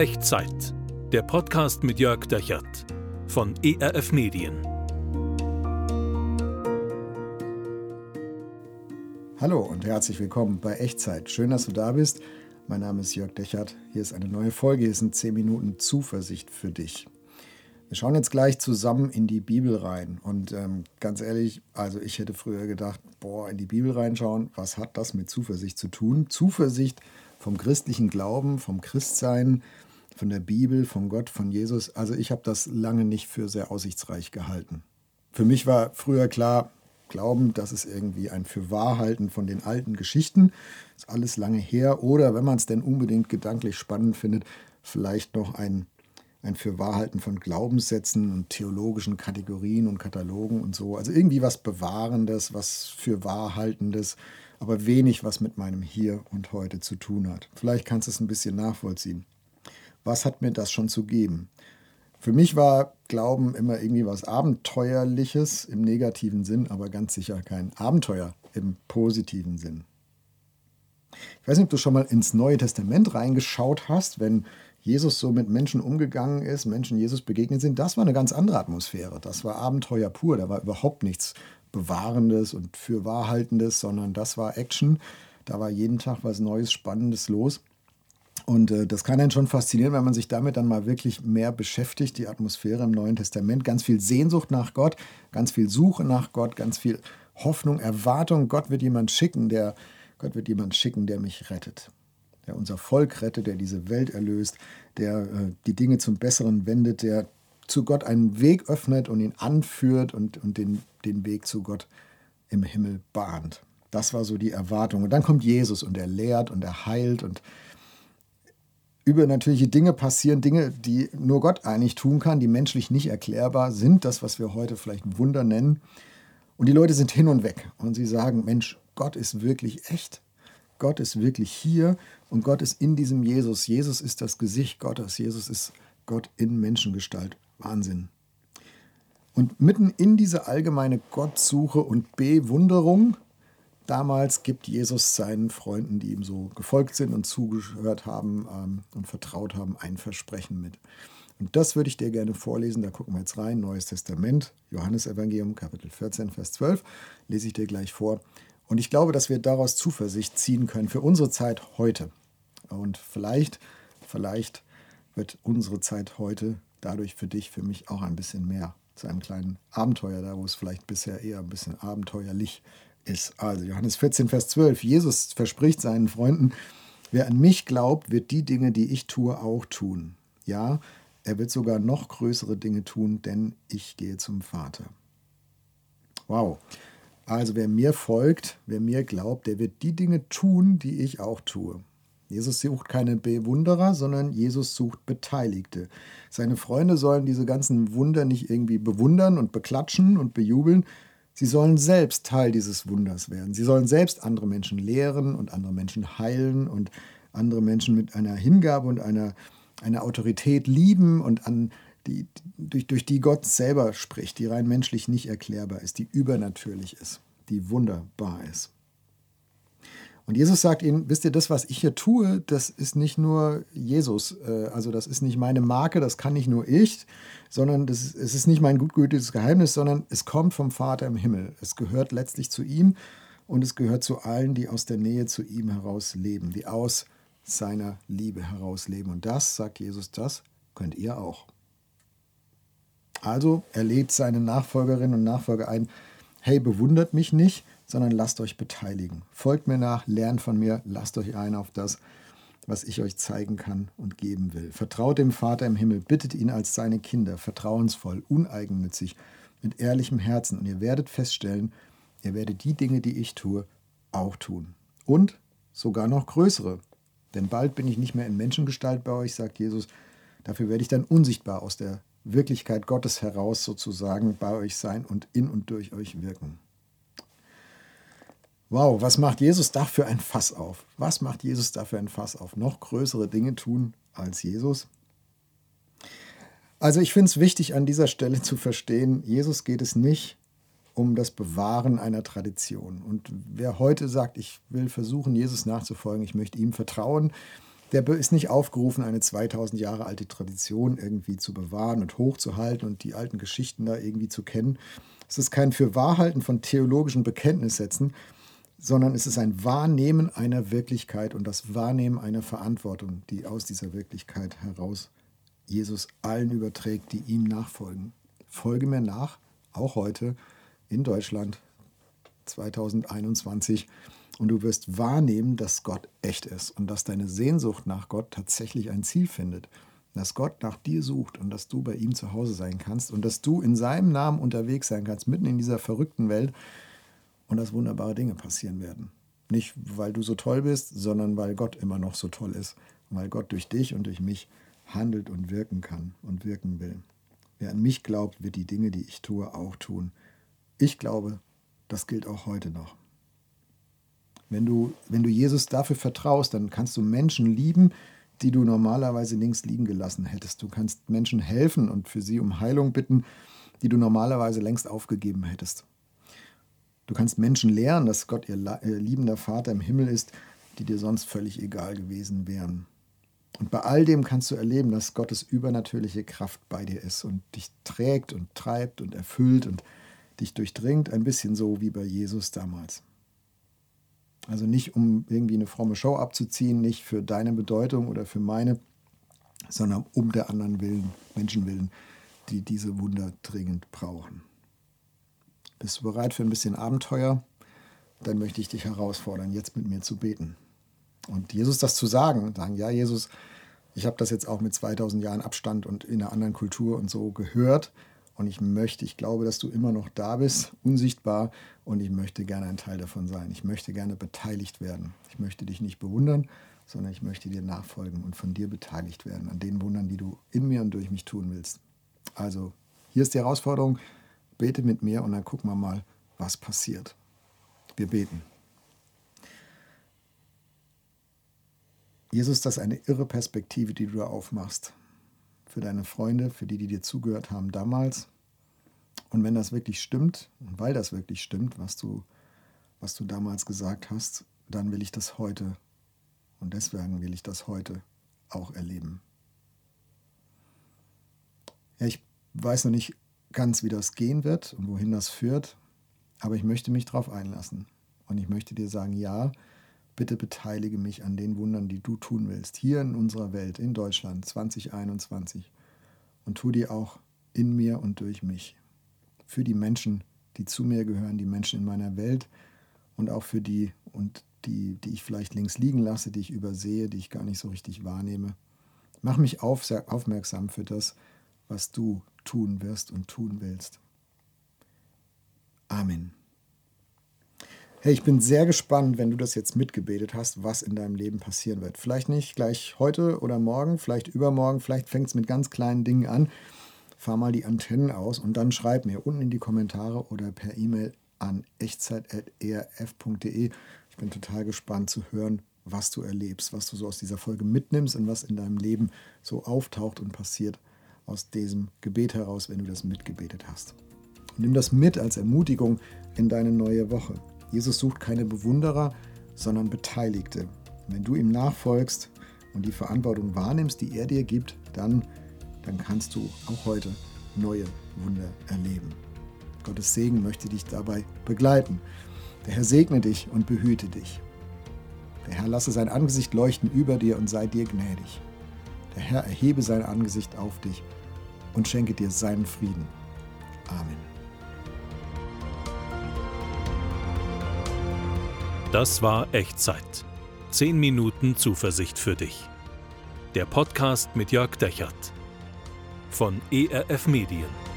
Echtzeit. Der Podcast mit Jörg Dechert von ERF Medien. Hallo und herzlich willkommen bei Echtzeit. Schön, dass du da bist. Mein Name ist Jörg Dechert. Hier ist eine neue Folge. Hier sind 10 Minuten Zuversicht für dich. Wir schauen jetzt gleich zusammen in die Bibel rein. Und ähm, ganz ehrlich, also ich hätte früher gedacht, boah, in die Bibel reinschauen, was hat das mit Zuversicht zu tun? Zuversicht vom christlichen Glauben, vom Christsein, von der Bibel, von Gott, von Jesus. Also ich habe das lange nicht für sehr aussichtsreich gehalten. Für mich war früher klar, Glauben, das ist irgendwie ein Fürwahrhalten von den alten Geschichten. Ist alles lange her. Oder wenn man es denn unbedingt gedanklich spannend findet, vielleicht noch ein, ein Fürwahrhalten von Glaubenssätzen und theologischen Kategorien und Katalogen und so. Also irgendwie was Bewahrendes, was Fürwahrhaltendes, aber wenig, was mit meinem Hier und Heute zu tun hat. Vielleicht kannst du es ein bisschen nachvollziehen. Was hat mir das schon zu geben? Für mich war Glauben immer irgendwie was Abenteuerliches im negativen Sinn, aber ganz sicher kein Abenteuer im positiven Sinn. Ich weiß nicht, ob du schon mal ins Neue Testament reingeschaut hast, wenn Jesus so mit Menschen umgegangen ist, Menschen Jesus begegnet sind. Das war eine ganz andere Atmosphäre. Das war Abenteuer pur. Da war überhaupt nichts Bewahrendes und Fürwahrhaltendes, sondern das war Action. Da war jeden Tag was Neues, Spannendes los. Und äh, das kann einen schon faszinieren, wenn man sich damit dann mal wirklich mehr beschäftigt, die Atmosphäre im Neuen Testament. Ganz viel Sehnsucht nach Gott, ganz viel Suche nach Gott, ganz viel Hoffnung, Erwartung. Gott wird jemand schicken, der, Gott wird jemand schicken, der mich rettet. Der unser Volk rettet, der diese Welt erlöst, der äh, die Dinge zum Besseren wendet, der zu Gott einen Weg öffnet und ihn anführt und, und den, den Weg zu Gott im Himmel bahnt. Das war so die Erwartung. Und dann kommt Jesus und er lehrt und er heilt und übernatürliche Dinge passieren, Dinge, die nur Gott eigentlich tun kann, die menschlich nicht erklärbar sind, das, was wir heute vielleicht Wunder nennen. Und die Leute sind hin und weg und sie sagen, Mensch, Gott ist wirklich echt. Gott ist wirklich hier und Gott ist in diesem Jesus. Jesus ist das Gesicht Gottes. Jesus ist Gott in Menschengestalt. Wahnsinn. Und mitten in diese allgemeine Gottsuche und Bewunderung, damals gibt Jesus seinen Freunden, die ihm so gefolgt sind und zugehört haben ähm, und vertraut haben, ein Versprechen mit. Und das würde ich dir gerne vorlesen. Da gucken wir jetzt rein. Neues Testament, Johannesevangelium, Kapitel 14, Vers 12. Lese ich dir gleich vor. Und ich glaube, dass wir daraus Zuversicht ziehen können für unsere Zeit heute. Und vielleicht, vielleicht wird unsere Zeit heute dadurch für dich, für mich auch ein bisschen mehr zu einem kleinen Abenteuer, da wo es vielleicht bisher eher ein bisschen abenteuerlich ist. Also Johannes 14, Vers 12. Jesus verspricht seinen Freunden, wer an mich glaubt, wird die Dinge, die ich tue, auch tun. Ja, er wird sogar noch größere Dinge tun, denn ich gehe zum Vater. Wow. Also wer mir folgt, wer mir glaubt, der wird die Dinge tun, die ich auch tue. Jesus sucht keine Bewunderer, sondern Jesus sucht Beteiligte. Seine Freunde sollen diese ganzen Wunder nicht irgendwie bewundern und beklatschen und bejubeln. Sie sollen selbst Teil dieses Wunders werden. Sie sollen selbst andere Menschen lehren und andere Menschen heilen und andere Menschen mit einer Hingabe und einer, einer Autorität lieben und an die, durch, durch die Gott selber spricht, die rein menschlich nicht erklärbar ist, die übernatürlich ist, die wunderbar ist. Und Jesus sagt ihnen, wisst ihr, das, was ich hier tue, das ist nicht nur Jesus, äh, also das ist nicht meine Marke, das kann nicht nur ich, sondern das es ist nicht mein gutgültiges Geheimnis, sondern es kommt vom Vater im Himmel. Es gehört letztlich zu ihm und es gehört zu allen, die aus der Nähe zu ihm heraus leben, die aus seiner Liebe heraus leben. Und das, sagt Jesus, das könnt ihr auch. Also er lädt seine Nachfolgerinnen und Nachfolger ein, hey, bewundert mich nicht, sondern lasst euch beteiligen. Folgt mir nach, lernt von mir, lasst euch ein auf das, was ich euch zeigen kann und geben will. Vertraut dem Vater im Himmel, bittet ihn als seine Kinder, vertrauensvoll, uneigennützig, mit ehrlichem Herzen und ihr werdet feststellen, ihr werdet die Dinge, die ich tue, auch tun. Und sogar noch größere. Denn bald bin ich nicht mehr in Menschengestalt bei euch, sagt Jesus. Dafür werde ich dann unsichtbar aus der Wirklichkeit Gottes heraus sozusagen bei euch sein und in und durch euch wirken. Wow, was macht Jesus da für ein Fass auf? Was macht Jesus da für ein Fass auf? Noch größere Dinge tun als Jesus? Also ich finde es wichtig an dieser Stelle zu verstehen, Jesus geht es nicht um das Bewahren einer Tradition. Und wer heute sagt, ich will versuchen, Jesus nachzufolgen, ich möchte ihm vertrauen, der ist nicht aufgerufen, eine 2000 Jahre alte Tradition irgendwie zu bewahren und hochzuhalten und die alten Geschichten da irgendwie zu kennen. Es ist kein Fürwahrhalten von theologischen Bekenntnissätzen, sondern es ist ein Wahrnehmen einer Wirklichkeit und das Wahrnehmen einer Verantwortung, die aus dieser Wirklichkeit heraus Jesus allen überträgt, die ihm nachfolgen. Folge mir nach, auch heute in Deutschland 2021 und du wirst wahrnehmen, dass Gott echt ist und dass deine Sehnsucht nach Gott tatsächlich ein Ziel findet. Dass Gott nach dir sucht und dass du bei ihm zu Hause sein kannst und dass du in seinem Namen unterwegs sein kannst, mitten in dieser verrückten Welt und dass wunderbare Dinge passieren werden. Nicht, weil du so toll bist, sondern weil Gott immer noch so toll ist. Weil Gott durch dich und durch mich handelt und wirken kann und wirken will. Wer an mich glaubt, wird die Dinge, die ich tue, auch tun. Ich glaube, das gilt auch heute noch. Wenn du, wenn du Jesus dafür vertraust, dann kannst du Menschen lieben, die du normalerweise links liegen gelassen hättest. Du kannst Menschen helfen und für sie um Heilung bitten, die du normalerweise längst aufgegeben hättest. Du kannst Menschen lehren, dass Gott ihr liebender Vater im Himmel ist, die dir sonst völlig egal gewesen wären. Und bei all dem kannst du erleben, dass Gottes übernatürliche Kraft bei dir ist und dich trägt und treibt und erfüllt und dich durchdringt, ein bisschen so wie bei Jesus damals. Also nicht, um irgendwie eine fromme Show abzuziehen, nicht für deine Bedeutung oder für meine, sondern um der anderen Willen, Menschen willen, die diese Wunder dringend brauchen. Bist du bereit für ein bisschen Abenteuer? Dann möchte ich dich herausfordern, jetzt mit mir zu beten. Und Jesus das zu sagen, sagen, ja, Jesus, ich habe das jetzt auch mit 2000 Jahren Abstand und in einer anderen Kultur und so gehört. Und ich möchte, ich glaube, dass du immer noch da bist, unsichtbar. Und ich möchte gerne ein Teil davon sein. Ich möchte gerne beteiligt werden. Ich möchte dich nicht bewundern, sondern ich möchte dir nachfolgen und von dir beteiligt werden an den Wundern, die du in mir und durch mich tun willst. Also, hier ist die Herausforderung. Bete mit mir und dann gucken wir mal, was passiert. Wir beten. Jesus, das ist eine irre Perspektive, die du da aufmachst für deine Freunde, für die, die dir zugehört haben damals. Und wenn das wirklich stimmt, und weil das wirklich stimmt, was du, was du damals gesagt hast, dann will ich das heute und deswegen will ich das heute auch erleben. Ja, ich weiß noch nicht ganz, wie das gehen wird und wohin das führt, aber ich möchte mich darauf einlassen. Und ich möchte dir sagen, ja, Bitte beteilige mich an den Wundern, die du tun willst, hier in unserer Welt, in Deutschland 2021. Und tu die auch in mir und durch mich. Für die Menschen, die zu mir gehören, die Menschen in meiner Welt und auch für die, und die, die ich vielleicht links liegen lasse, die ich übersehe, die ich gar nicht so richtig wahrnehme. Mach mich auf, aufmerksam für das, was du tun wirst und tun willst. Amen. Hey, ich bin sehr gespannt, wenn du das jetzt mitgebetet hast, was in deinem Leben passieren wird. Vielleicht nicht gleich heute oder morgen, vielleicht übermorgen, vielleicht fängt es mit ganz kleinen Dingen an. Fahr mal die Antennen aus und dann schreib mir unten in die Kommentare oder per E-Mail an echtzeit.erf.de. Ich bin total gespannt zu hören, was du erlebst, was du so aus dieser Folge mitnimmst und was in deinem Leben so auftaucht und passiert aus diesem Gebet heraus, wenn du das mitgebetet hast. Und nimm das mit als Ermutigung in deine neue Woche. Jesus sucht keine Bewunderer, sondern Beteiligte. Wenn du ihm nachfolgst und die Verantwortung wahrnimmst, die er dir gibt, dann, dann kannst du auch heute neue Wunder erleben. Gottes Segen möchte dich dabei begleiten. Der Herr segne dich und behüte dich. Der Herr lasse sein Angesicht leuchten über dir und sei dir gnädig. Der Herr erhebe sein Angesicht auf dich und schenke dir seinen Frieden. Amen. Das war Echtzeit. 10 Minuten Zuversicht für dich. Der Podcast mit Jörg Dechert von ERF Medien.